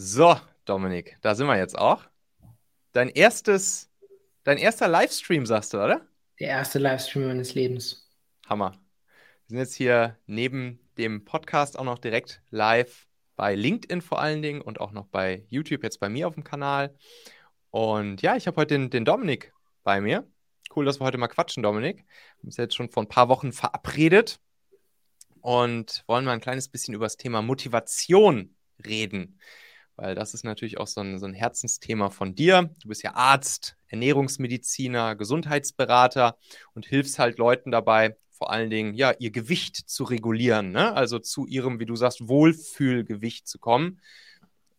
So, Dominik, da sind wir jetzt auch. Dein erstes, dein erster Livestream, sagst du, oder? Der erste Livestream meines Lebens. Hammer. Wir sind jetzt hier neben dem Podcast auch noch direkt live bei LinkedIn vor allen Dingen und auch noch bei YouTube, jetzt bei mir auf dem Kanal. Und ja, ich habe heute den, den Dominik bei mir. Cool, dass wir heute mal quatschen, Dominik. Wir haben uns jetzt schon vor ein paar Wochen verabredet und wollen mal ein kleines bisschen über das Thema Motivation reden. Weil das ist natürlich auch so ein, so ein Herzensthema von dir. Du bist ja Arzt, Ernährungsmediziner, Gesundheitsberater und hilfst halt Leuten dabei, vor allen Dingen, ja, ihr Gewicht zu regulieren, ne? also zu ihrem, wie du sagst, Wohlfühlgewicht zu kommen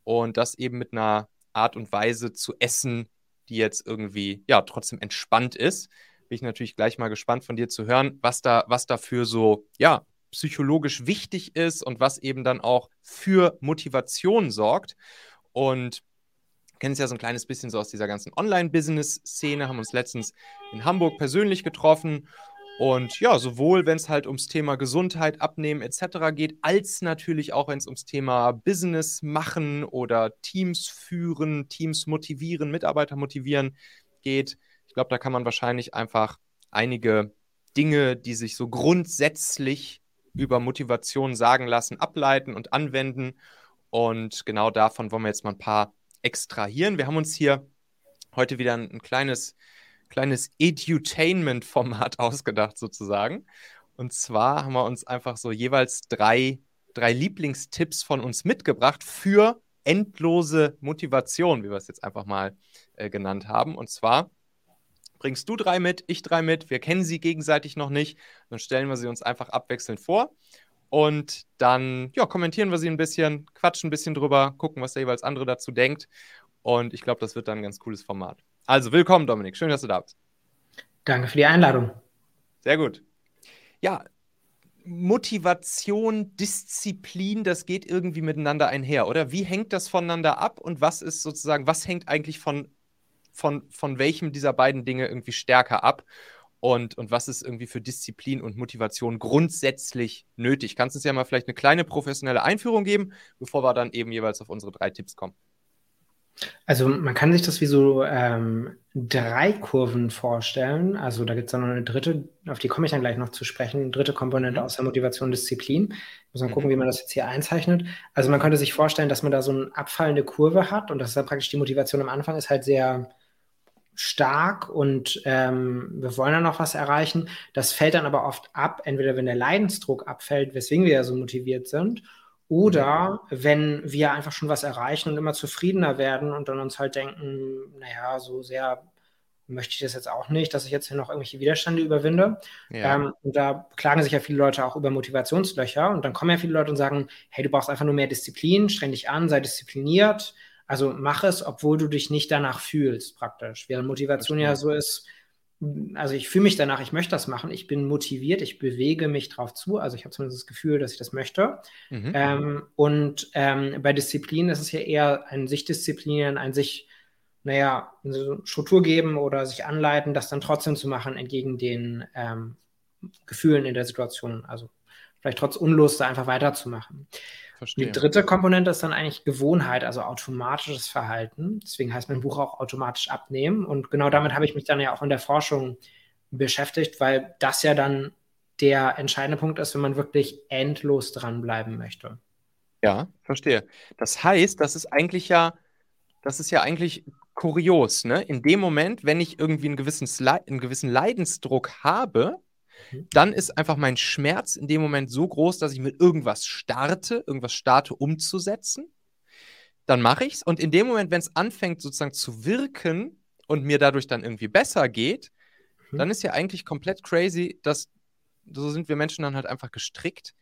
und das eben mit einer Art und Weise zu essen, die jetzt irgendwie, ja, trotzdem entspannt ist. Bin ich natürlich gleich mal gespannt von dir zu hören, was da, was dafür so, ja, psychologisch wichtig ist und was eben dann auch für Motivation sorgt. Und kennen es ja so ein kleines bisschen so aus dieser ganzen Online-Business-Szene, haben uns letztens in Hamburg persönlich getroffen und ja, sowohl wenn es halt ums Thema Gesundheit, Abnehmen etc. geht, als natürlich auch wenn es ums Thema Business machen oder Teams führen, Teams motivieren, Mitarbeiter motivieren geht. Ich glaube, da kann man wahrscheinlich einfach einige Dinge, die sich so grundsätzlich über Motivation sagen lassen, ableiten und anwenden. Und genau davon wollen wir jetzt mal ein paar extrahieren. Wir haben uns hier heute wieder ein, ein kleines kleines Edutainment-Format ausgedacht, sozusagen. Und zwar haben wir uns einfach so jeweils drei, drei Lieblingstipps von uns mitgebracht für endlose Motivation, wie wir es jetzt einfach mal äh, genannt haben. Und zwar bringst du drei mit, ich drei mit, wir kennen sie gegenseitig noch nicht, dann stellen wir sie uns einfach abwechselnd vor und dann ja, kommentieren wir sie ein bisschen, quatschen ein bisschen drüber, gucken, was der jeweils andere dazu denkt. Und ich glaube, das wird dann ein ganz cooles Format. Also willkommen, Dominik. Schön, dass du da bist. Danke für die Einladung. Sehr gut. Ja, Motivation, Disziplin, das geht irgendwie miteinander einher, oder? Wie hängt das voneinander ab und was ist sozusagen, was hängt eigentlich von, von, von welchem dieser beiden Dinge irgendwie stärker ab? Und, und was ist irgendwie für Disziplin und Motivation grundsätzlich nötig? Kannst du uns ja mal vielleicht eine kleine professionelle Einführung geben, bevor wir dann eben jeweils auf unsere drei Tipps kommen? Also man kann sich das wie so ähm, drei Kurven vorstellen. Also da gibt es dann noch eine dritte, auf die komme ich dann gleich noch zu sprechen, dritte Komponente mhm. aus der Motivation Disziplin. Muss man gucken, mhm. wie man das jetzt hier einzeichnet. Also man könnte sich vorstellen, dass man da so eine abfallende Kurve hat und das ist dann praktisch die Motivation am Anfang ist halt sehr stark und ähm, wir wollen dann noch was erreichen. Das fällt dann aber oft ab, entweder wenn der Leidensdruck abfällt, weswegen wir ja so motiviert sind, oder wenn wir einfach schon was erreichen und immer zufriedener werden und dann uns halt denken, naja, so sehr möchte ich das jetzt auch nicht, dass ich jetzt hier noch irgendwelche Widerstände überwinde. Ja. Ähm, und da klagen sich ja viele Leute auch über Motivationslöcher und dann kommen ja viele Leute und sagen, hey, du brauchst einfach nur mehr Disziplin, streng dich an, sei diszipliniert. Also mach es, obwohl du dich nicht danach fühlst, praktisch. Während Motivation ja so ist, also ich fühle mich danach, ich möchte das machen, ich bin motiviert, ich bewege mich drauf zu, also ich habe zumindest das Gefühl, dass ich das möchte. Mhm. Ähm, und ähm, bei Disziplin ist es ja eher ein sich disziplinieren, ein sich, naja, eine Struktur geben oder sich anleiten, das dann trotzdem zu machen, entgegen den ähm, Gefühlen in der Situation. Also vielleicht trotz Unlust da einfach weiterzumachen. Verstehe. Die dritte Komponente ist dann eigentlich Gewohnheit, also automatisches Verhalten. Deswegen heißt mein Buch auch automatisch abnehmen. Und genau damit habe ich mich dann ja auch in der Forschung beschäftigt, weil das ja dann der entscheidende Punkt ist, wenn man wirklich endlos dranbleiben möchte. Ja, verstehe. Das heißt, das ist eigentlich ja, das ist ja eigentlich kurios, ne? In dem Moment, wenn ich irgendwie einen gewissen, einen gewissen Leidensdruck habe. Dann ist einfach mein Schmerz in dem Moment so groß, dass ich mit irgendwas starte, irgendwas starte umzusetzen. Dann mache ich es. Und in dem Moment, wenn es anfängt sozusagen zu wirken und mir dadurch dann irgendwie besser geht, mhm. dann ist ja eigentlich komplett crazy, dass so sind wir Menschen dann halt einfach gestrickt,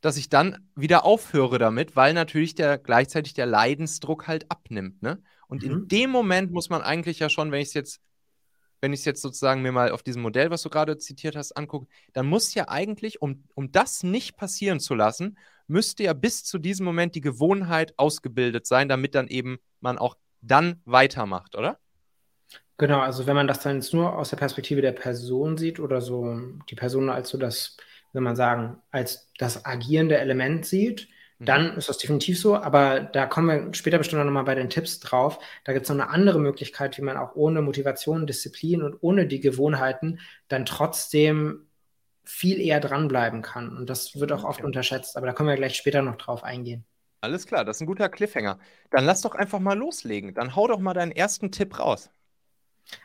dass ich dann wieder aufhöre damit, weil natürlich der gleichzeitig der Leidensdruck halt abnimmt. Ne? Und mhm. in dem Moment muss man eigentlich ja schon, wenn ich es jetzt wenn ich es jetzt sozusagen mir mal auf diesem Modell, was du gerade zitiert hast, angucke, dann muss ja eigentlich, um, um das nicht passieren zu lassen, müsste ja bis zu diesem Moment die Gewohnheit ausgebildet sein, damit dann eben man auch dann weitermacht, oder? Genau, also wenn man das dann jetzt nur aus der Perspektive der Person sieht oder so die Person als so das, soll man sagen, als das agierende Element sieht. Dann ist das definitiv so. Aber da kommen wir später bestimmt noch mal bei den Tipps drauf. Da gibt es noch eine andere Möglichkeit, wie man auch ohne Motivation, Disziplin und ohne die Gewohnheiten dann trotzdem viel eher dranbleiben kann. Und das wird auch oft okay. unterschätzt. Aber da können wir gleich später noch drauf eingehen. Alles klar, das ist ein guter Cliffhanger. Dann lass doch einfach mal loslegen. Dann hau doch mal deinen ersten Tipp raus.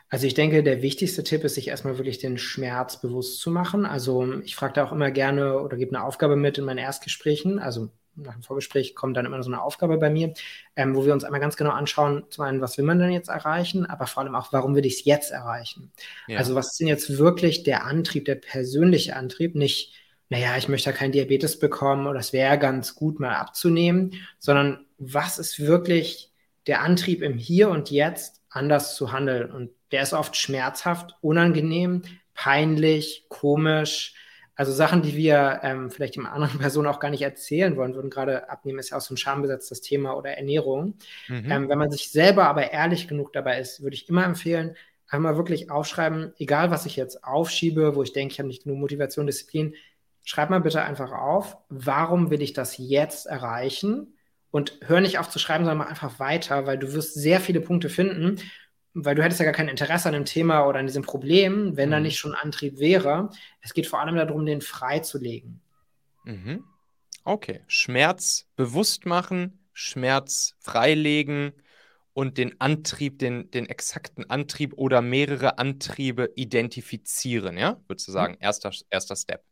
Also ich denke, der wichtigste Tipp ist, sich erstmal wirklich den Schmerz bewusst zu machen. Also ich frage da auch immer gerne oder gebe eine Aufgabe mit in meinen Erstgesprächen. Also nach dem Vorgespräch kommt dann immer so eine Aufgabe bei mir, ähm, wo wir uns einmal ganz genau anschauen, zum einen, was will man denn jetzt erreichen, aber vor allem auch, warum will ich es jetzt erreichen? Ja. Also was ist denn jetzt wirklich der Antrieb, der persönliche Antrieb, nicht, naja, ich möchte ja keinen Diabetes bekommen oder es wäre ganz gut mal abzunehmen, sondern was ist wirklich der Antrieb im Hier und Jetzt anders zu handeln? Und der ist oft schmerzhaft, unangenehm, peinlich, komisch, also Sachen, die wir ähm, vielleicht dem anderen Person auch gar nicht erzählen wollen würden. Gerade Abnehmen ist ja auch so ein schambesetztes Thema oder Ernährung. Mhm. Ähm, wenn man sich selber aber ehrlich genug dabei ist, würde ich immer empfehlen, einmal wirklich aufschreiben, egal was ich jetzt aufschiebe, wo ich denke, ich habe nicht genug Motivation, Disziplin, schreib mal bitte einfach auf, warum will ich das jetzt erreichen? Und hör nicht auf zu schreiben, sondern mach einfach weiter, weil du wirst sehr viele Punkte finden, weil du hättest ja gar kein Interesse an dem Thema oder an diesem Problem, wenn mhm. da nicht schon Antrieb wäre. Es geht vor allem darum, den freizulegen. Mhm. Okay. Schmerz bewusst machen, Schmerz freilegen und den Antrieb, den, den exakten Antrieb oder mehrere Antriebe identifizieren, ja? Würdest du sagen, mhm. erster, erster Step.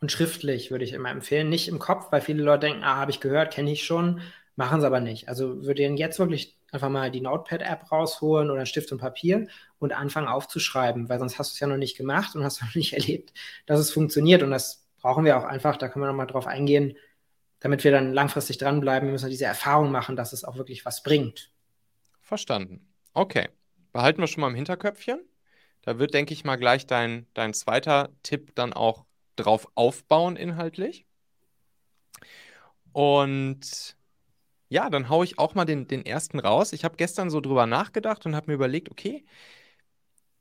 Und schriftlich würde ich immer empfehlen, nicht im Kopf, weil viele Leute denken, ah, habe ich gehört, kenne ich schon, machen sie aber nicht. Also würde ich jetzt wirklich einfach mal die Notepad-App rausholen oder Stift und Papier und anfangen aufzuschreiben, weil sonst hast du es ja noch nicht gemacht und hast noch nicht erlebt, dass es funktioniert. Und das brauchen wir auch einfach, da können wir nochmal drauf eingehen, damit wir dann langfristig dranbleiben. Wir müssen diese Erfahrung machen, dass es auch wirklich was bringt. Verstanden. Okay. Behalten wir schon mal im Hinterköpfchen. Da wird, denke ich mal, gleich dein, dein zweiter Tipp dann auch drauf aufbauen inhaltlich. Und ja, dann haue ich auch mal den, den ersten raus. Ich habe gestern so drüber nachgedacht und habe mir überlegt, okay,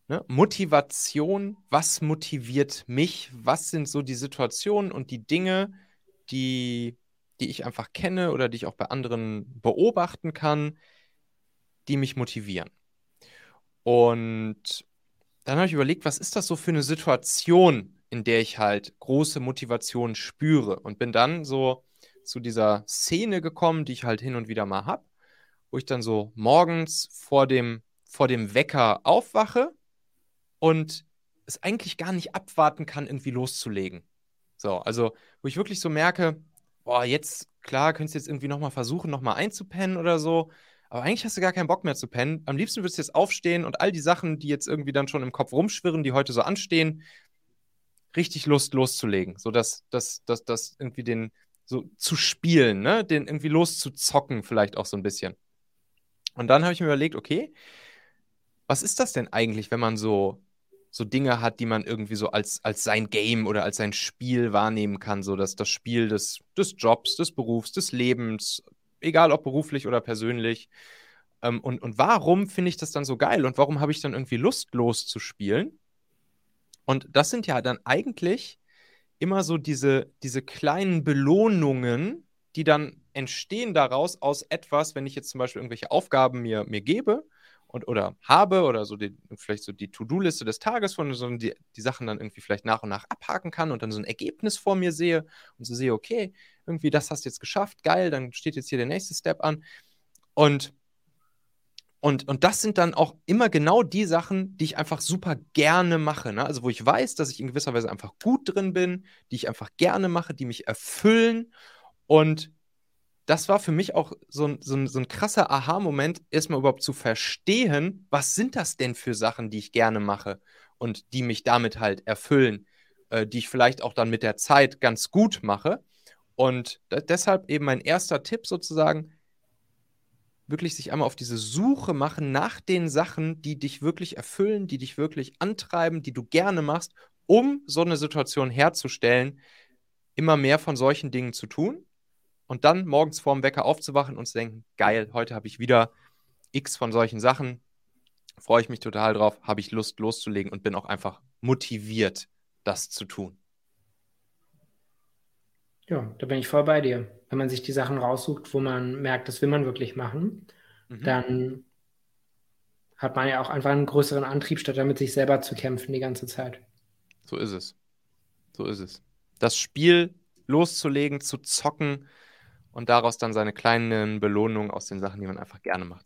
ne, Motivation, was motiviert mich? Was sind so die Situationen und die Dinge, die, die ich einfach kenne oder die ich auch bei anderen beobachten kann, die mich motivieren? Und dann habe ich überlegt, was ist das so für eine Situation, in der ich halt große Motivation spüre? Und bin dann so zu dieser Szene gekommen, die ich halt hin und wieder mal habe, wo ich dann so morgens vor dem, vor dem Wecker aufwache und es eigentlich gar nicht abwarten kann, irgendwie loszulegen. So, also wo ich wirklich so merke, boah, jetzt, klar, könntest du jetzt irgendwie nochmal versuchen, nochmal einzupennen oder so, aber eigentlich hast du gar keinen Bock mehr zu pennen. Am liebsten würdest du jetzt aufstehen und all die Sachen, die jetzt irgendwie dann schon im Kopf rumschwirren, die heute so anstehen, richtig Lust loszulegen, sodass dass, dass, dass irgendwie den, so zu spielen, ne? Den irgendwie loszuzocken, vielleicht auch so ein bisschen. Und dann habe ich mir überlegt, okay, was ist das denn eigentlich, wenn man so, so Dinge hat, die man irgendwie so als, als sein Game oder als sein Spiel wahrnehmen kann, so dass das Spiel des, des Jobs, des Berufs, des Lebens, egal ob beruflich oder persönlich. Ähm, und, und warum finde ich das dann so geil und warum habe ich dann irgendwie Lust loszuspielen? Und das sind ja dann eigentlich immer so diese, diese kleinen Belohnungen, die dann entstehen daraus aus etwas, wenn ich jetzt zum Beispiel irgendwelche Aufgaben mir, mir gebe und oder habe oder so die, vielleicht so die To-Do-Liste des Tages von so die, die Sachen dann irgendwie vielleicht nach und nach abhaken kann und dann so ein Ergebnis vor mir sehe und so sehe, okay, irgendwie das hast du jetzt geschafft, geil, dann steht jetzt hier der nächste Step an. Und und, und das sind dann auch immer genau die Sachen, die ich einfach super gerne mache. Ne? Also wo ich weiß, dass ich in gewisser Weise einfach gut drin bin, die ich einfach gerne mache, die mich erfüllen. Und das war für mich auch so ein, so ein, so ein krasser Aha-Moment, erstmal überhaupt zu verstehen, was sind das denn für Sachen, die ich gerne mache und die mich damit halt erfüllen, äh, die ich vielleicht auch dann mit der Zeit ganz gut mache. Und deshalb eben mein erster Tipp sozusagen, wirklich sich einmal auf diese Suche machen nach den Sachen, die dich wirklich erfüllen, die dich wirklich antreiben, die du gerne machst, um so eine Situation herzustellen, immer mehr von solchen Dingen zu tun und dann morgens vorm Wecker aufzuwachen und zu denken, geil, heute habe ich wieder x von solchen Sachen, freue ich mich total drauf, habe ich Lust loszulegen und bin auch einfach motiviert, das zu tun. Ja, da bin ich voll bei dir. Wenn man sich die Sachen raussucht, wo man merkt, das will man wirklich machen, mhm. dann hat man ja auch einfach einen größeren Antrieb, statt damit sich selber zu kämpfen die ganze Zeit. So ist es. So ist es. Das Spiel loszulegen, zu zocken und daraus dann seine kleinen Belohnungen aus den Sachen, die man einfach gerne macht.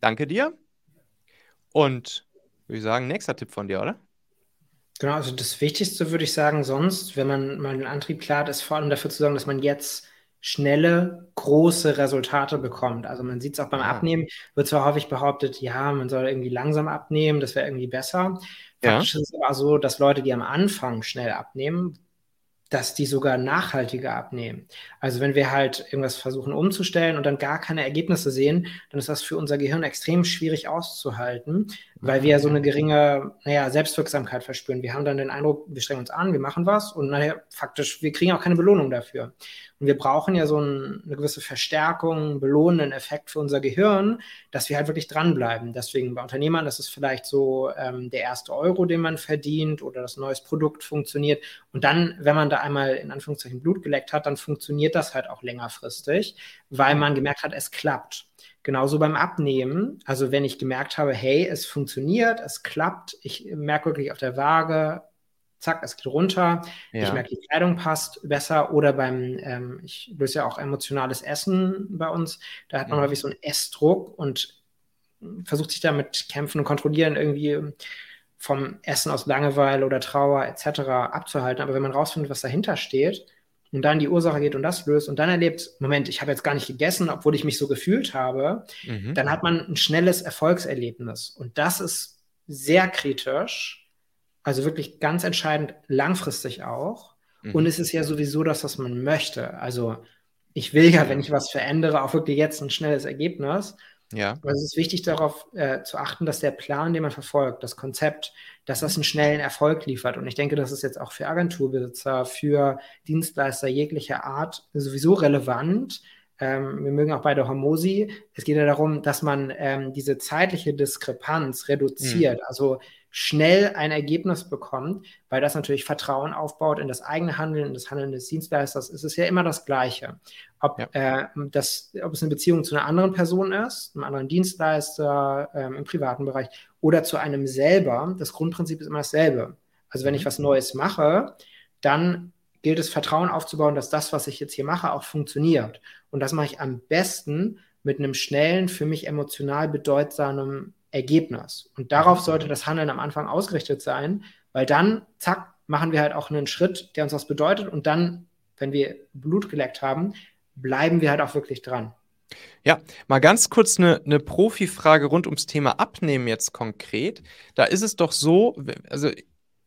Danke dir. Und würde ich sagen, nächster Tipp von dir, oder? Genau, also das Wichtigste würde ich sagen, sonst, wenn man mal den Antrieb klar hat, ist vor allem dafür zu sorgen, dass man jetzt schnelle, große Resultate bekommt. Also man sieht es auch beim ja. Abnehmen, wird zwar häufig behauptet, ja, man soll irgendwie langsam abnehmen, das wäre irgendwie besser. Faktisch ja. ist es aber so, dass Leute, die am Anfang schnell abnehmen, dass die sogar nachhaltiger abnehmen. Also wenn wir halt irgendwas versuchen umzustellen und dann gar keine Ergebnisse sehen, dann ist das für unser Gehirn extrem schwierig auszuhalten, weil wir so eine geringe, naja, Selbstwirksamkeit verspüren. Wir haben dann den Eindruck, wir strengen uns an, wir machen was und naja, faktisch, wir kriegen auch keine Belohnung dafür. Und wir brauchen ja so ein, eine gewisse Verstärkung, belohnenden Effekt für unser Gehirn, dass wir halt wirklich dranbleiben. Deswegen bei Unternehmern ist es vielleicht so ähm, der erste Euro, den man verdient oder das neues Produkt funktioniert. Und dann, wenn man da einmal in Anführungszeichen Blut geleckt hat, dann funktioniert das halt auch längerfristig, weil man gemerkt hat, es klappt. Genauso beim Abnehmen. Also wenn ich gemerkt habe, hey, es funktioniert, es klappt, ich merke wirklich auf der Waage, zack, es geht runter. Ja. Ich merke, die Kleidung passt besser. Oder beim, ähm, ich löse ja auch emotionales Essen bei uns. Da hat man mhm. häufig so einen Essdruck und versucht sich damit kämpfen und kontrollieren irgendwie vom Essen aus Langeweile oder Trauer etc. abzuhalten. Aber wenn man rausfindet, was dahinter steht und dann die Ursache geht und das löst und dann erlebt, Moment, ich habe jetzt gar nicht gegessen, obwohl ich mich so gefühlt habe, mhm. dann hat man ein schnelles Erfolgserlebnis. Und das ist sehr kritisch also wirklich ganz entscheidend langfristig auch. Mhm. Und es ist ja sowieso das, was man möchte. Also ich will ja, wenn ich was verändere, auch wirklich jetzt ein schnelles Ergebnis. Ja. Also es ist wichtig darauf äh, zu achten, dass der Plan, den man verfolgt, das Konzept, dass das einen schnellen Erfolg liefert. Und ich denke, das ist jetzt auch für Agenturbesitzer, für Dienstleister jeglicher Art sowieso relevant. Ähm, wir mögen auch beide Hormosi. Es geht ja darum, dass man ähm, diese zeitliche Diskrepanz reduziert. Mhm. Also schnell ein Ergebnis bekommt, weil das natürlich Vertrauen aufbaut in das eigene Handeln, in das Handeln des Dienstleisters, ist es ja immer das Gleiche. Ob, ja. äh, das, ob es eine Beziehung zu einer anderen Person ist, einem anderen Dienstleister ähm, im privaten Bereich oder zu einem selber, das Grundprinzip ist immer dasselbe. Also wenn ich mhm. was Neues mache, dann gilt es Vertrauen aufzubauen, dass das, was ich jetzt hier mache, auch funktioniert. Und das mache ich am besten mit einem schnellen, für mich emotional bedeutsamen Ergebnis. Und darauf sollte das Handeln am Anfang ausgerichtet sein, weil dann, zack, machen wir halt auch einen Schritt, der uns was bedeutet. Und dann, wenn wir Blut geleckt haben, bleiben wir halt auch wirklich dran. Ja, mal ganz kurz eine, eine Profi-Frage rund ums Thema Abnehmen jetzt konkret. Da ist es doch so, also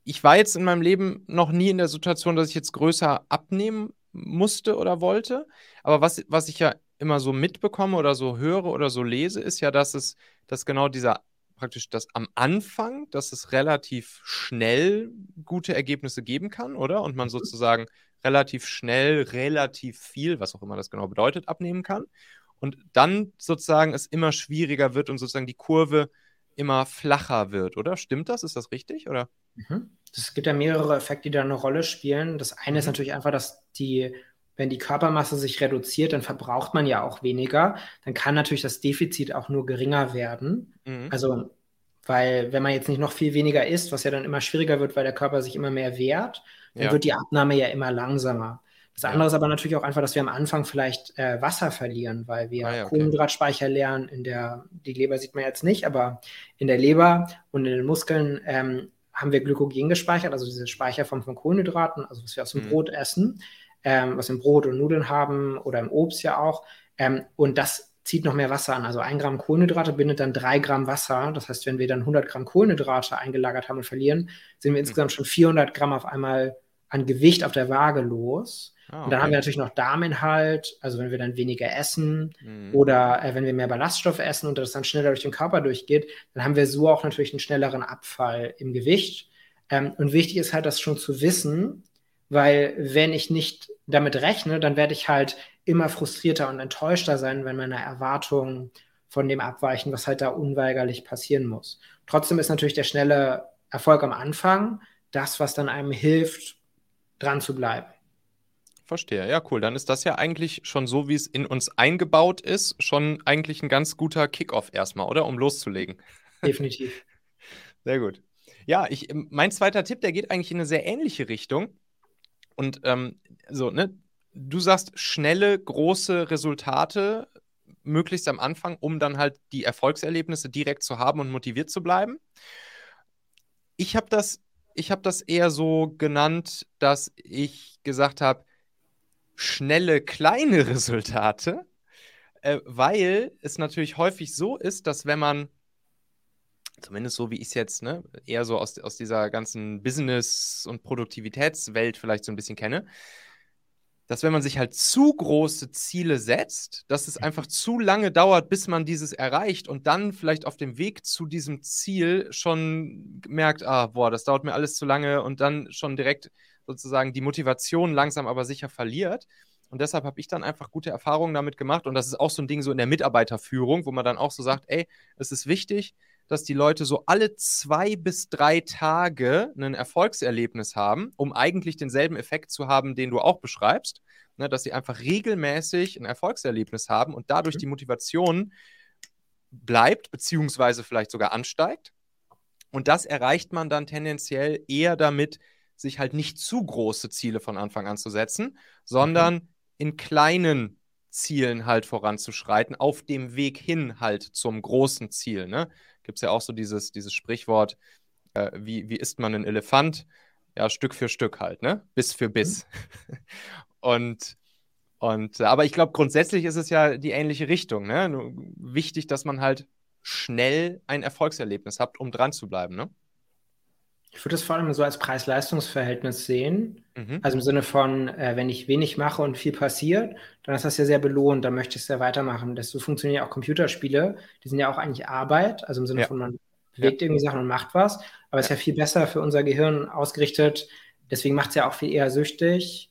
ich war jetzt in meinem Leben noch nie in der Situation, dass ich jetzt größer abnehmen musste oder wollte. Aber was, was ich ja immer so mitbekomme oder so höre oder so lese, ist ja, dass es, dass genau dieser praktisch das am Anfang, dass es relativ schnell gute Ergebnisse geben kann, oder? Und man mhm. sozusagen relativ schnell, relativ viel, was auch immer das genau bedeutet, abnehmen kann. Und dann sozusagen es immer schwieriger wird und sozusagen die Kurve immer flacher wird, oder? Stimmt das? Ist das richtig? Oder? Mhm. Es gibt ja mehrere Effekte, die da eine Rolle spielen. Das eine mhm. ist natürlich einfach, dass die wenn die Körpermasse sich reduziert, dann verbraucht man ja auch weniger. Dann kann natürlich das Defizit auch nur geringer werden. Mhm. Also Weil wenn man jetzt nicht noch viel weniger isst, was ja dann immer schwieriger wird, weil der Körper sich immer mehr wehrt, dann ja. wird die Abnahme ja immer langsamer. Das andere ja. ist aber natürlich auch einfach, dass wir am Anfang vielleicht äh, Wasser verlieren, weil wir ah, ja, okay. Kohlenhydratspeicher leeren. In der, die Leber sieht man jetzt nicht, aber in der Leber und in den Muskeln ähm, haben wir Glykogen gespeichert, also diese Speicherform von Kohlenhydraten, also was wir aus dem mhm. Brot essen, ähm, was im Brot und Nudeln haben oder im Obst ja auch. Ähm, und das zieht noch mehr Wasser an. Also ein Gramm Kohlenhydrate bindet dann drei Gramm Wasser. Das heißt, wenn wir dann 100 Gramm Kohlenhydrate eingelagert haben und verlieren, sind wir mhm. insgesamt schon 400 Gramm auf einmal an Gewicht auf der Waage los. Ah, okay. Und dann haben wir natürlich noch Darminhalt, also wenn wir dann weniger essen mhm. oder äh, wenn wir mehr Ballaststoffe essen und das dann schneller durch den Körper durchgeht, dann haben wir so auch natürlich einen schnelleren Abfall im Gewicht. Ähm, und wichtig ist halt, das schon zu wissen, weil wenn ich nicht damit rechne, dann werde ich halt immer frustrierter und enttäuschter sein, wenn meine Erwartungen von dem abweichen, was halt da unweigerlich passieren muss. Trotzdem ist natürlich der schnelle Erfolg am Anfang das, was dann einem hilft, dran zu bleiben. Verstehe. Ja, cool. Dann ist das ja eigentlich schon so, wie es in uns eingebaut ist, schon eigentlich ein ganz guter Kickoff erstmal, oder? Um loszulegen. Definitiv. Sehr gut. Ja, ich, mein zweiter Tipp, der geht eigentlich in eine sehr ähnliche Richtung. Und ähm, so, ne, du sagst schnelle, große Resultate, möglichst am Anfang, um dann halt die Erfolgserlebnisse direkt zu haben und motiviert zu bleiben. Ich habe das, habe das eher so genannt, dass ich gesagt habe, schnelle, kleine Resultate, äh, weil es natürlich häufig so ist, dass wenn man, zumindest so wie ich es jetzt, ne, eher so aus, aus dieser ganzen Business- und Produktivitätswelt vielleicht so ein bisschen kenne, dass wenn man sich halt zu große Ziele setzt, dass es einfach zu lange dauert, bis man dieses erreicht und dann vielleicht auf dem Weg zu diesem Ziel schon merkt, ah, boah, das dauert mir alles zu lange und dann schon direkt sozusagen die Motivation langsam aber sicher verliert. Und deshalb habe ich dann einfach gute Erfahrungen damit gemacht. Und das ist auch so ein Ding so in der Mitarbeiterführung, wo man dann auch so sagt, ey, es ist wichtig, dass die Leute so alle zwei bis drei Tage ein Erfolgserlebnis haben, um eigentlich denselben Effekt zu haben, den du auch beschreibst. Ne, dass sie einfach regelmäßig ein Erfolgserlebnis haben und dadurch mhm. die Motivation bleibt, beziehungsweise vielleicht sogar ansteigt. Und das erreicht man dann tendenziell eher damit, sich halt nicht zu große Ziele von Anfang an zu setzen, sondern mhm. in kleinen Zielen halt voranzuschreiten, auf dem Weg hin halt zum großen Ziel. Ne? Gibt es ja auch so dieses, dieses Sprichwort, äh, wie, wie isst man einen Elefant? Ja, Stück für Stück halt, ne? Biss für Biss. Mhm. und, und, aber ich glaube, grundsätzlich ist es ja die ähnliche Richtung, ne? Wichtig, dass man halt schnell ein Erfolgserlebnis hat, um dran zu bleiben, ne? Ich würde das vor allem so als Preis-Leistungs-Verhältnis sehen. Mhm. Also im Sinne von, äh, wenn ich wenig mache und viel passiert, dann ist das ja sehr belohnt, dann möchte ich es ja weitermachen. Das, so funktionieren ja auch Computerspiele. Die sind ja auch eigentlich Arbeit, also im Sinne ja. von, man bewegt ja. irgendwie Sachen und macht was. Aber es ist ja viel besser für unser Gehirn ausgerichtet. Deswegen macht es ja auch viel eher süchtig.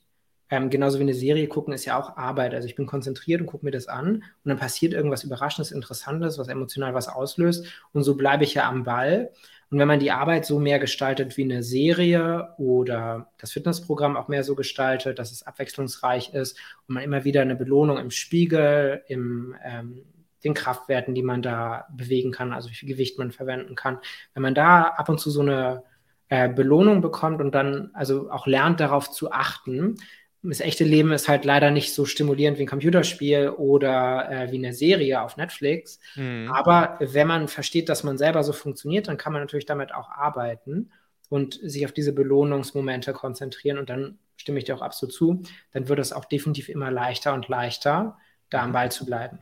Ähm, genauso wie eine Serie gucken ist ja auch Arbeit. Also ich bin konzentriert und gucke mir das an und dann passiert irgendwas Überraschendes, Interessantes, was emotional was auslöst. Und so bleibe ich ja am Ball. Und wenn man die Arbeit so mehr gestaltet wie eine Serie oder das Fitnessprogramm auch mehr so gestaltet, dass es abwechslungsreich ist und man immer wieder eine Belohnung im Spiegel, im ähm, den Kraftwerten, die man da bewegen kann, also wie viel Gewicht man verwenden kann. Wenn man da ab und zu so eine äh, Belohnung bekommt und dann also auch lernt darauf zu achten, das echte Leben ist halt leider nicht so stimulierend wie ein Computerspiel oder äh, wie eine Serie auf Netflix. Mhm. Aber wenn man versteht, dass man selber so funktioniert, dann kann man natürlich damit auch arbeiten und sich auf diese Belohnungsmomente konzentrieren. Und dann stimme ich dir auch absolut zu, dann wird es auch definitiv immer leichter und leichter, da am mhm. Ball zu bleiben.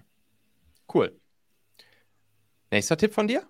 Cool. Nächster Tipp von dir?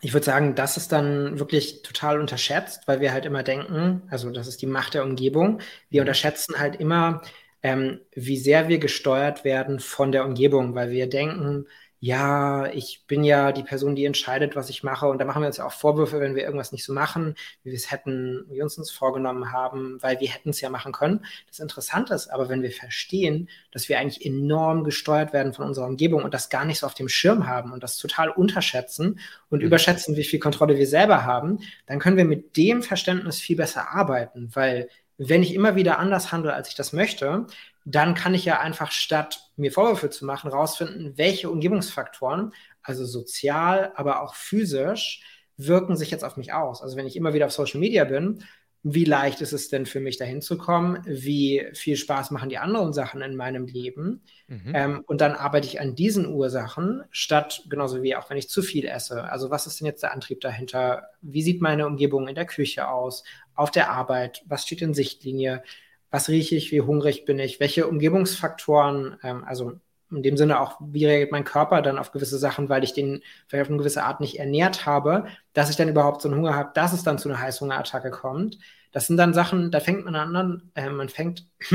Ich würde sagen, das ist dann wirklich total unterschätzt, weil wir halt immer denken, also das ist die Macht der Umgebung. Wir mhm. unterschätzen halt immer, ähm, wie sehr wir gesteuert werden von der Umgebung, weil wir denken, ja, ich bin ja die Person, die entscheidet, was ich mache. Und da machen wir uns ja auch Vorwürfe, wenn wir irgendwas nicht so machen, wie wir es hätten, wie wir uns uns vorgenommen haben, weil wir hätten es ja machen können. Das Interessante ist aber, wenn wir verstehen, dass wir eigentlich enorm gesteuert werden von unserer Umgebung und das gar nicht so auf dem Schirm haben und das total unterschätzen und mhm. überschätzen, wie viel Kontrolle wir selber haben, dann können wir mit dem Verständnis viel besser arbeiten, weil wenn ich immer wieder anders handle, als ich das möchte, dann kann ich ja einfach statt mir Vorwürfe zu machen, rausfinden, welche Umgebungsfaktoren also sozial, aber auch physisch, wirken sich jetzt auf mich aus. Also wenn ich immer wieder auf Social Media bin, wie leicht ist es denn für mich dahin zu kommen? Wie viel Spaß machen die anderen Sachen in meinem Leben? Mhm. Ähm, und dann arbeite ich an diesen Ursachen, statt genauso wie auch wenn ich zu viel esse. Also was ist denn jetzt der Antrieb dahinter? Wie sieht meine Umgebung in der Küche aus? Auf der Arbeit? Was steht in Sichtlinie? Was rieche ich? Wie hungrig bin ich? Welche Umgebungsfaktoren, ähm, also in dem Sinne auch, wie reagiert mein Körper dann auf gewisse Sachen, weil ich den vielleicht auf eine gewisse Art nicht ernährt habe, dass ich dann überhaupt so einen Hunger habe, dass es dann zu einer Heißhungerattacke kommt. Das sind dann Sachen, da fängt man an, äh, man fängt,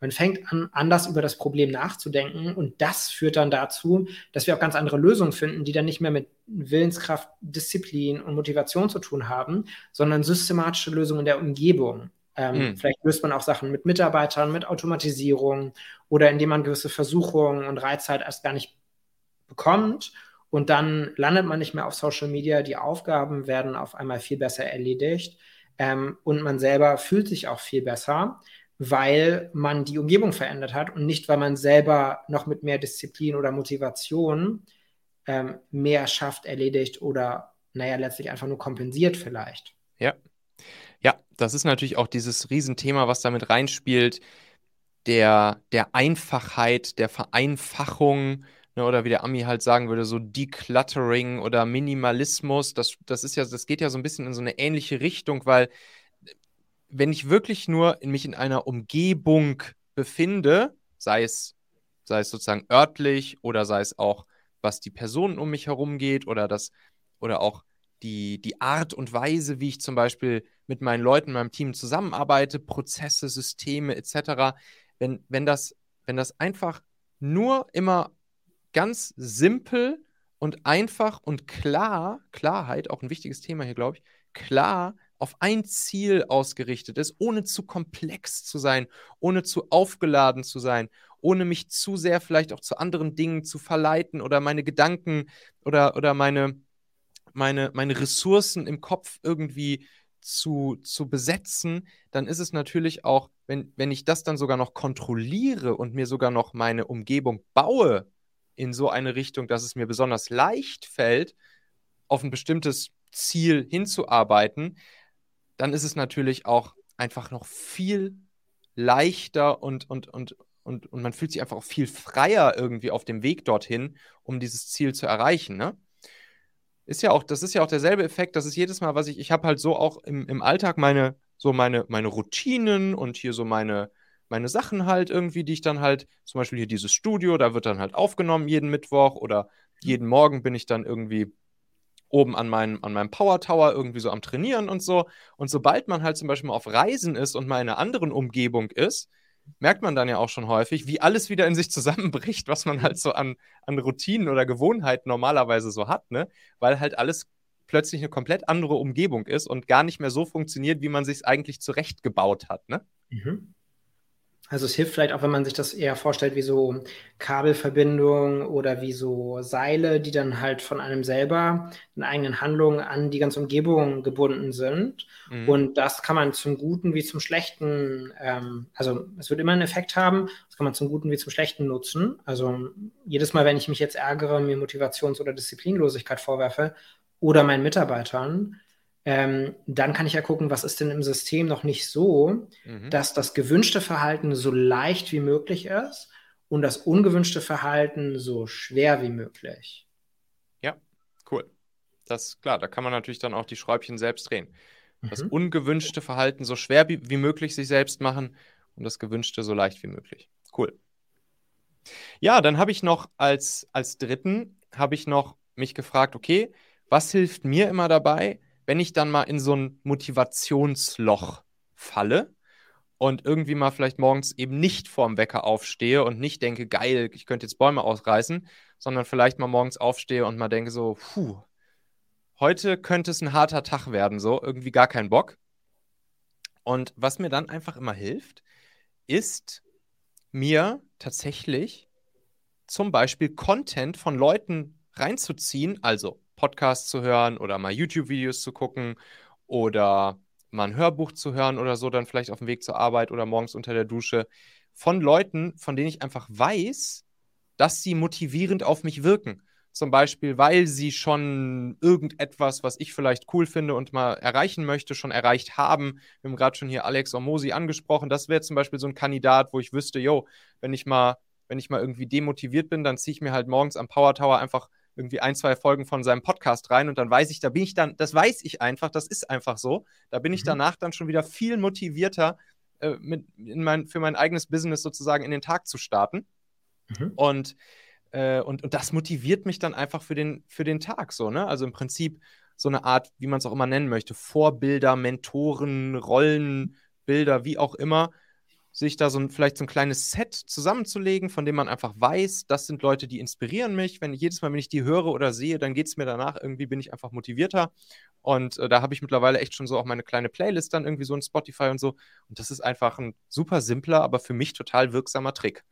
man fängt an, anders über das Problem nachzudenken und das führt dann dazu, dass wir auch ganz andere Lösungen finden, die dann nicht mehr mit Willenskraft, Disziplin und Motivation zu tun haben, sondern systematische Lösungen der Umgebung. Ähm, mhm. Vielleicht löst man auch Sachen mit Mitarbeitern, mit Automatisierung oder indem man gewisse Versuchungen und Reize halt erst gar nicht bekommt. Und dann landet man nicht mehr auf Social Media. Die Aufgaben werden auf einmal viel besser erledigt. Ähm, und man selber fühlt sich auch viel besser, weil man die Umgebung verändert hat und nicht, weil man selber noch mit mehr Disziplin oder Motivation ähm, mehr schafft, erledigt oder, naja, letztlich einfach nur kompensiert vielleicht. Ja, ja, das ist natürlich auch dieses Riesenthema, was damit reinspielt, der, der Einfachheit, der Vereinfachung, ne, oder wie der Ami halt sagen würde, so Decluttering oder Minimalismus. Das, das ist ja, das geht ja so ein bisschen in so eine ähnliche Richtung, weil wenn ich wirklich nur in mich in einer Umgebung befinde, sei es, sei es sozusagen örtlich oder sei es auch, was die Personen um mich herum geht oder das, oder auch die, die Art und Weise, wie ich zum Beispiel mit meinen Leuten, meinem Team zusammenarbeite, Prozesse, Systeme etc., wenn, wenn, das, wenn das einfach nur immer ganz simpel und einfach und klar, Klarheit, auch ein wichtiges Thema hier, glaube ich, klar auf ein Ziel ausgerichtet ist, ohne zu komplex zu sein, ohne zu aufgeladen zu sein, ohne mich zu sehr vielleicht auch zu anderen Dingen zu verleiten oder meine Gedanken oder, oder meine, meine, meine Ressourcen im Kopf irgendwie zu, zu besetzen, dann ist es natürlich auch, wenn, wenn ich das dann sogar noch kontrolliere und mir sogar noch meine Umgebung baue in so eine Richtung, dass es mir besonders leicht fällt, auf ein bestimmtes Ziel hinzuarbeiten, dann ist es natürlich auch einfach noch viel leichter und, und, und, und, und man fühlt sich einfach auch viel freier irgendwie auf dem Weg dorthin, um dieses Ziel zu erreichen. Ne? Ist ja auch, das ist ja auch derselbe Effekt, das ist jedes Mal, was ich, ich habe halt so auch im, im Alltag meine, so meine, meine Routinen und hier so meine, meine Sachen halt irgendwie, die ich dann halt, zum Beispiel hier dieses Studio, da wird dann halt aufgenommen jeden Mittwoch oder jeden Morgen bin ich dann irgendwie oben an, mein, an meinem Power Tower irgendwie so am Trainieren und so. Und sobald man halt zum Beispiel mal auf Reisen ist und mal in einer anderen Umgebung ist, merkt man dann ja auch schon häufig, wie alles wieder in sich zusammenbricht, was man halt so an, an Routinen oder Gewohnheiten normalerweise so hat, ne? Weil halt alles plötzlich eine komplett andere Umgebung ist und gar nicht mehr so funktioniert, wie man sich es eigentlich zurechtgebaut hat, ne? Mhm. Also es hilft vielleicht auch, wenn man sich das eher vorstellt wie so Kabelverbindungen oder wie so Seile, die dann halt von einem selber in eigenen Handlungen an die ganze Umgebung gebunden sind. Mhm. Und das kann man zum Guten wie zum Schlechten, ähm, also es wird immer einen Effekt haben, das kann man zum Guten wie zum Schlechten nutzen. Also jedes Mal, wenn ich mich jetzt ärgere, mir Motivations- oder Disziplinlosigkeit vorwerfe oder meinen Mitarbeitern, ähm, dann kann ich ja gucken, was ist denn im System noch nicht so, mhm. dass das gewünschte Verhalten so leicht wie möglich ist und das ungewünschte Verhalten so schwer wie möglich. Ja, cool. Das ist klar, da kann man natürlich dann auch die Schräubchen selbst drehen. Das mhm. ungewünschte Verhalten so schwer wie, wie möglich sich selbst machen und das gewünschte so leicht wie möglich. Cool. Ja, dann habe ich noch als, als dritten, habe ich noch mich gefragt, okay, was hilft mir immer dabei, wenn ich dann mal in so ein Motivationsloch falle und irgendwie mal vielleicht morgens eben nicht vorm Wecker aufstehe und nicht denke, geil, ich könnte jetzt Bäume ausreißen, sondern vielleicht mal morgens aufstehe und mal denke so, puh, heute könnte es ein harter Tag werden, so irgendwie gar kein Bock. Und was mir dann einfach immer hilft, ist mir tatsächlich zum Beispiel Content von Leuten reinzuziehen, also Podcasts zu hören oder mal YouTube-Videos zu gucken oder mal ein Hörbuch zu hören oder so, dann vielleicht auf dem Weg zur Arbeit oder morgens unter der Dusche, von Leuten, von denen ich einfach weiß, dass sie motivierend auf mich wirken. zum Beispiel, weil sie schon irgendetwas, was ich vielleicht cool finde und mal erreichen möchte, schon erreicht haben. Wir haben gerade schon hier Alex Omosi angesprochen. Das wäre zum Beispiel so ein Kandidat, wo ich wüsste, yo, wenn ich mal, wenn ich mal irgendwie demotiviert bin, dann ziehe ich mir halt morgens am Power Tower einfach irgendwie ein, zwei Folgen von seinem Podcast rein und dann weiß ich, da bin ich dann, das weiß ich einfach, das ist einfach so. Da bin ich mhm. danach dann schon wieder viel motivierter, äh, mit in mein, für mein eigenes Business sozusagen in den Tag zu starten. Mhm. Und, äh, und, und das motiviert mich dann einfach für den, für den Tag so, ne? Also im Prinzip so eine Art, wie man es auch immer nennen möchte, Vorbilder, Mentoren, Rollenbilder, wie auch immer, sich da so ein, vielleicht so ein kleines Set zusammenzulegen, von dem man einfach weiß, das sind Leute, die inspirieren mich. Wenn jedes Mal, wenn ich die höre oder sehe, dann geht es mir danach irgendwie, bin ich einfach motivierter. Und äh, da habe ich mittlerweile echt schon so auch meine kleine Playlist dann irgendwie so in Spotify und so. Und das ist einfach ein super simpler, aber für mich total wirksamer Trick.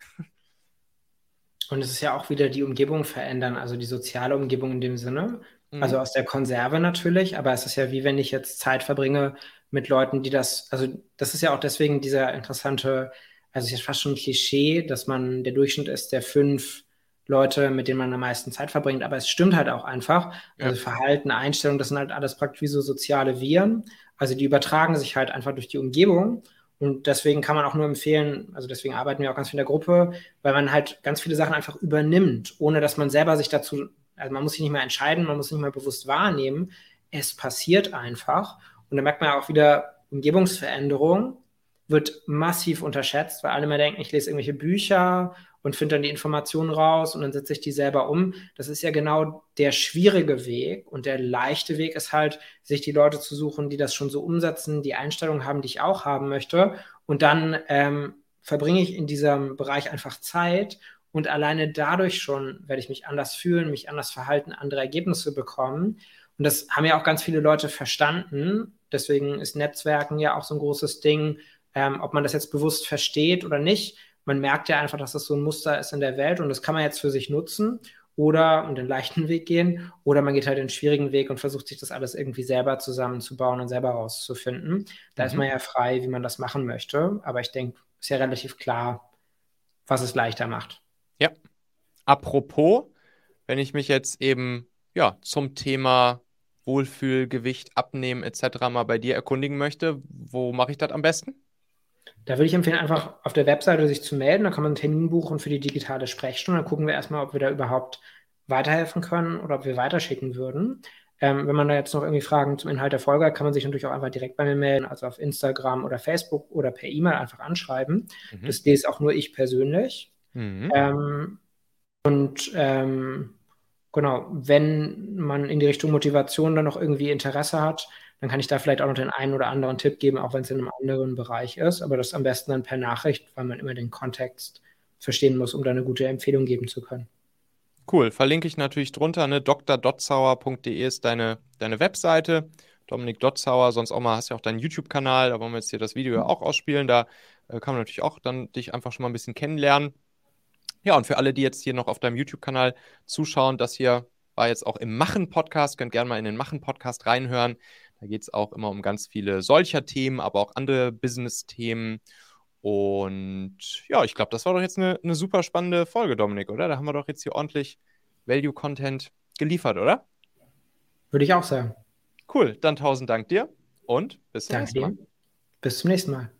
Und es ist ja auch wieder die Umgebung verändern, also die soziale Umgebung in dem Sinne. Mhm. Also aus der Konserve natürlich, aber es ist ja wie wenn ich jetzt Zeit verbringe mit Leuten, die das, also das ist ja auch deswegen dieser interessante, also es ist fast schon ein Klischee, dass man der Durchschnitt ist der fünf Leute, mit denen man am meisten Zeit verbringt, aber es stimmt halt auch einfach. Also ja. Verhalten, Einstellung, das sind halt alles praktisch wie so soziale Viren. Also die übertragen sich halt einfach durch die Umgebung. Und deswegen kann man auch nur empfehlen, also deswegen arbeiten wir auch ganz viel in der Gruppe, weil man halt ganz viele Sachen einfach übernimmt, ohne dass man selber sich dazu, also man muss sich nicht mehr entscheiden, man muss sich nicht mehr bewusst wahrnehmen. Es passiert einfach. Und da merkt man auch wieder, Umgebungsveränderung wird massiv unterschätzt, weil alle immer denken, ich lese irgendwelche Bücher und finde dann die Informationen raus und dann setze ich die selber um. Das ist ja genau der schwierige Weg und der leichte Weg ist halt, sich die Leute zu suchen, die das schon so umsetzen, die Einstellung haben, die ich auch haben möchte. Und dann ähm, verbringe ich in diesem Bereich einfach Zeit und alleine dadurch schon werde ich mich anders fühlen, mich anders verhalten, andere Ergebnisse bekommen. Und das haben ja auch ganz viele Leute verstanden. Deswegen ist Netzwerken ja auch so ein großes Ding, ähm, ob man das jetzt bewusst versteht oder nicht. Man merkt ja einfach, dass das so ein Muster ist in der Welt und das kann man jetzt für sich nutzen oder und den leichten Weg gehen oder man geht halt den schwierigen Weg und versucht sich das alles irgendwie selber zusammenzubauen und selber rauszufinden. Da mhm. ist man ja frei, wie man das machen möchte. Aber ich denke, ist ja relativ klar, was es leichter macht. Ja. Apropos, wenn ich mich jetzt eben ja zum Thema Wohlfühlgewicht, Abnehmen etc. mal bei dir erkundigen möchte, wo mache ich das am besten? Da würde ich empfehlen, einfach auf der Webseite sich zu melden. Da kann man einen Termin buchen für die digitale Sprechstunde. Dann gucken wir erstmal, ob wir da überhaupt weiterhelfen können oder ob wir weiterschicken würden. Ähm, wenn man da jetzt noch irgendwie Fragen zum Inhalt der Folge hat, kann man sich natürlich auch einfach direkt bei mir melden, also auf Instagram oder Facebook oder per E-Mail einfach anschreiben. Mhm. Das lese auch nur ich persönlich. Mhm. Ähm, und ähm, genau, wenn man in die Richtung Motivation dann noch irgendwie Interesse hat, dann kann ich da vielleicht auch noch den einen oder anderen Tipp geben, auch wenn es in einem anderen Bereich ist. Aber das am besten dann per Nachricht, weil man immer den Kontext verstehen muss, um da eine gute Empfehlung geben zu können. Cool, verlinke ich natürlich drunter. Ne? drdotzauer.de ist deine, deine Webseite. Dominik Dotzauer, sonst auch mal hast du ja auch deinen YouTube-Kanal, da wollen wir jetzt hier das Video ja auch ausspielen. Da äh, kann man natürlich auch dann dich einfach schon mal ein bisschen kennenlernen. Ja, und für alle, die jetzt hier noch auf deinem YouTube-Kanal zuschauen, das hier war jetzt auch im Machen-Podcast. Könnt gerne mal in den Machen-Podcast reinhören. Da geht es auch immer um ganz viele solcher Themen, aber auch andere Business-Themen. Und ja, ich glaube, das war doch jetzt eine, eine super spannende Folge, Dominik, oder? Da haben wir doch jetzt hier ordentlich Value-Content geliefert, oder? Würde ich auch sagen. Cool, dann tausend Dank dir und bis zum Danke nächsten Mal. Dir. Bis zum nächsten Mal.